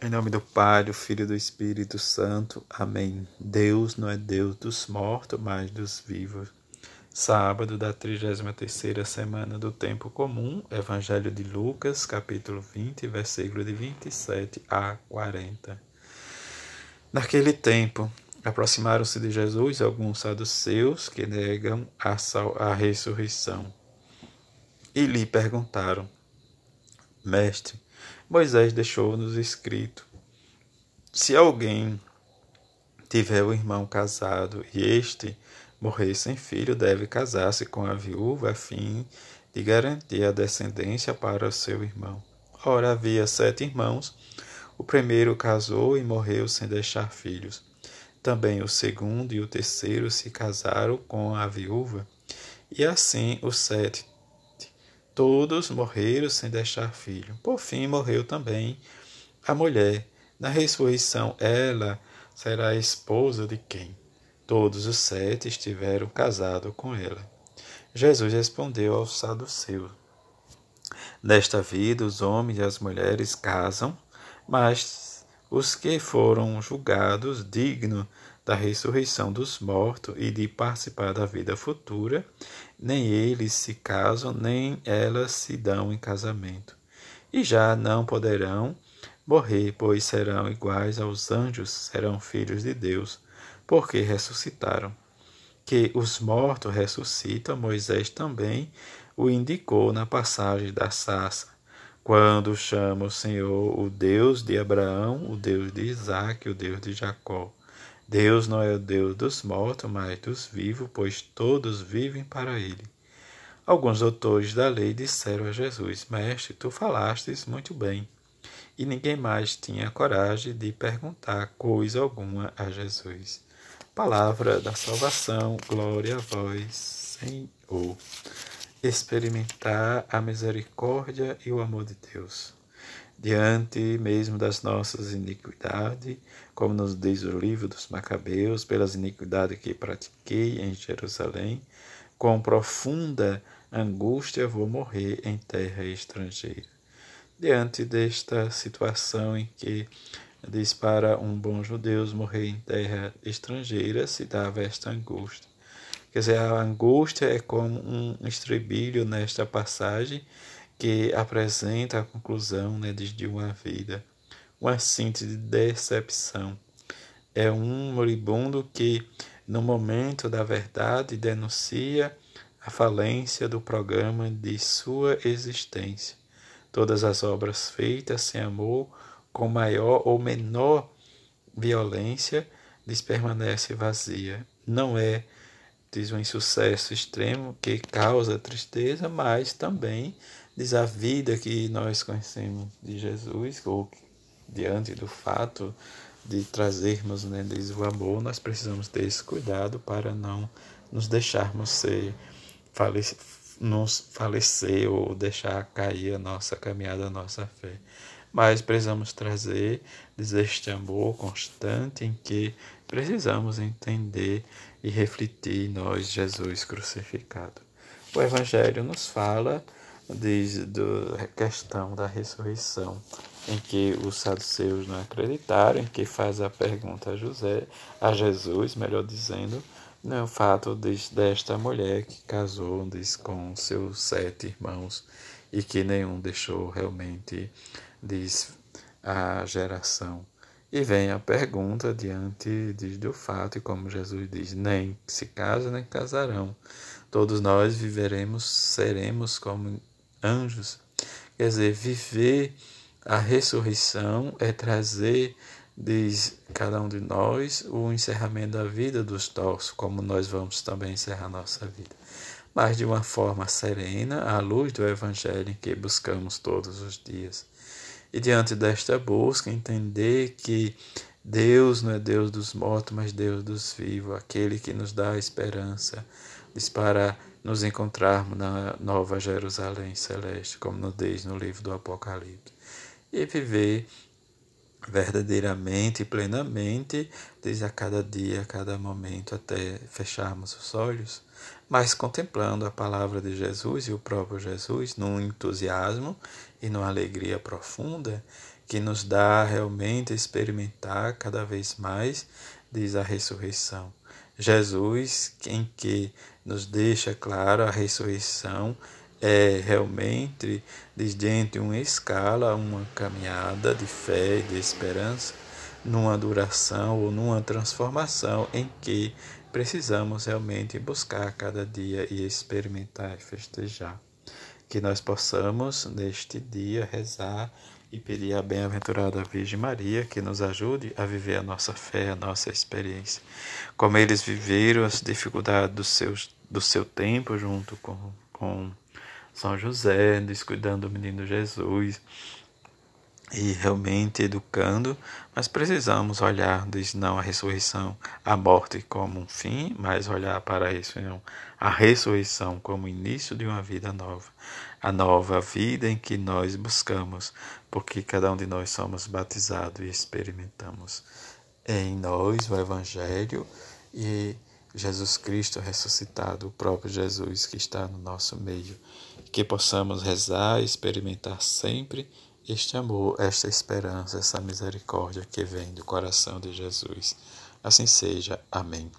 Em nome do Pai, do Filho e do Espírito Santo. Amém. Deus não é Deus dos mortos, mas dos vivos. Sábado da 33ª semana do tempo comum, Evangelho de Lucas, capítulo 20, versículo de 27 a 40. Naquele tempo, aproximaram-se de Jesus alguns saduceus que negam a, a ressurreição e lhe perguntaram: Mestre, Moisés deixou-nos escrito: se alguém tiver um irmão casado e este morrer sem filho, deve casar-se com a viúva a fim de garantir a descendência para o seu irmão. Ora, havia sete irmãos. O primeiro casou e morreu sem deixar filhos. Também o segundo e o terceiro se casaram com a viúva. E assim os sete Todos morreram sem deixar filho. Por fim, morreu também a mulher. Na ressurreição, ela será a esposa de quem? Todos os sete estiveram casados com ela. Jesus respondeu aos saduceus: Nesta vida, os homens e as mulheres casam, mas os que foram julgados dignos da ressurreição dos mortos e de participar da vida futura, nem eles se casam, nem elas se dão em casamento. E já não poderão morrer, pois serão iguais aos anjos, serão filhos de Deus, porque ressuscitaram. Que os mortos ressuscitam, Moisés também o indicou na passagem da Sassa, quando chama o Senhor o Deus de Abraão, o Deus de Isaac, o Deus de Jacó. Deus não é o Deus dos mortos, mas dos vivos, pois todos vivem para ele. Alguns doutores da lei disseram a Jesus: Mestre, tu falastes muito bem. E ninguém mais tinha coragem de perguntar coisa alguma a Jesus. Palavra da salvação, glória a vós, Senhor. Experimentar a misericórdia e o amor de Deus diante mesmo das nossas iniquidades, como nos diz o livro dos Macabeus, pelas iniquidades que pratiquei em Jerusalém, com profunda angústia vou morrer em terra estrangeira. Diante desta situação em que diz para um bom judeu morrer em terra estrangeira, se dava esta angústia. Quer dizer, a angústia é como um estribilho nesta passagem que apresenta a conclusão né, de uma vida, uma síntese de decepção. É um moribundo que, no momento da verdade, denuncia a falência do programa de sua existência. Todas as obras feitas sem amor, com maior ou menor violência, lhes permanece vazia. Não é, diz um insucesso extremo que causa tristeza, mas também diz a vida que nós conhecemos de Jesus, ou diante do fato de trazermos né, diz o amor, nós precisamos ter esse cuidado para não nos deixarmos ser nos falecer ou deixar cair a nossa caminhada, a nossa fé. Mas precisamos trazer este amor constante em que precisamos entender e refletir nós, Jesus crucificado. O Evangelho nos fala desde a questão da ressurreição, em que os saduceus não acreditaram, em que faz a pergunta a José, a Jesus, melhor dizendo, né, o fato de, desta mulher que casou diz, com seus sete irmãos e que nenhum deixou realmente diz, a geração. E vem a pergunta diante do fato, e como Jesus diz, nem se casam nem casarão. Todos nós viveremos, seremos como anjos. Quer dizer, viver a ressurreição é trazer, diz cada um de nós, o encerramento da vida dos nossos, como nós vamos também encerrar nossa vida. Mas de uma forma serena, à luz do Evangelho que buscamos todos os dias. E diante desta busca, entender que Deus não é Deus dos mortos, mas Deus dos vivos, aquele que nos dá a esperança, para nos encontrarmos na Nova Jerusalém Celeste, como nos diz no livro do Apocalipse, e viver verdadeiramente e plenamente, desde a cada dia, a cada momento, até fecharmos os olhos, mas contemplando a palavra de Jesus e o próprio Jesus num entusiasmo e numa alegria profunda, que nos dá realmente experimentar cada vez mais, diz a ressurreição. Jesus, em que nos deixa claro a ressurreição, é realmente desde uma escala, uma caminhada de fé e de esperança, numa duração ou numa transformação em que precisamos realmente buscar cada dia e experimentar e festejar. Que nós possamos, neste dia, rezar e pedir à bem-aventurada Virgem Maria que nos ajude a viver a nossa fé, a nossa experiência. Como eles viveram as dificuldades do, seus, do seu tempo junto com, com São José, descuidando do menino Jesus e realmente educando, mas precisamos olhar, diz não a ressurreição, a morte como um fim, mas olhar para isso, não, a ressurreição como o início de uma vida nova, a nova vida em que nós buscamos, porque cada um de nós somos batizados e experimentamos em nós o Evangelho e Jesus Cristo ressuscitado, o próprio Jesus que está no nosso meio, que possamos rezar e experimentar sempre este amor, esta esperança, essa misericórdia que vem do coração de Jesus. Assim seja. Amém.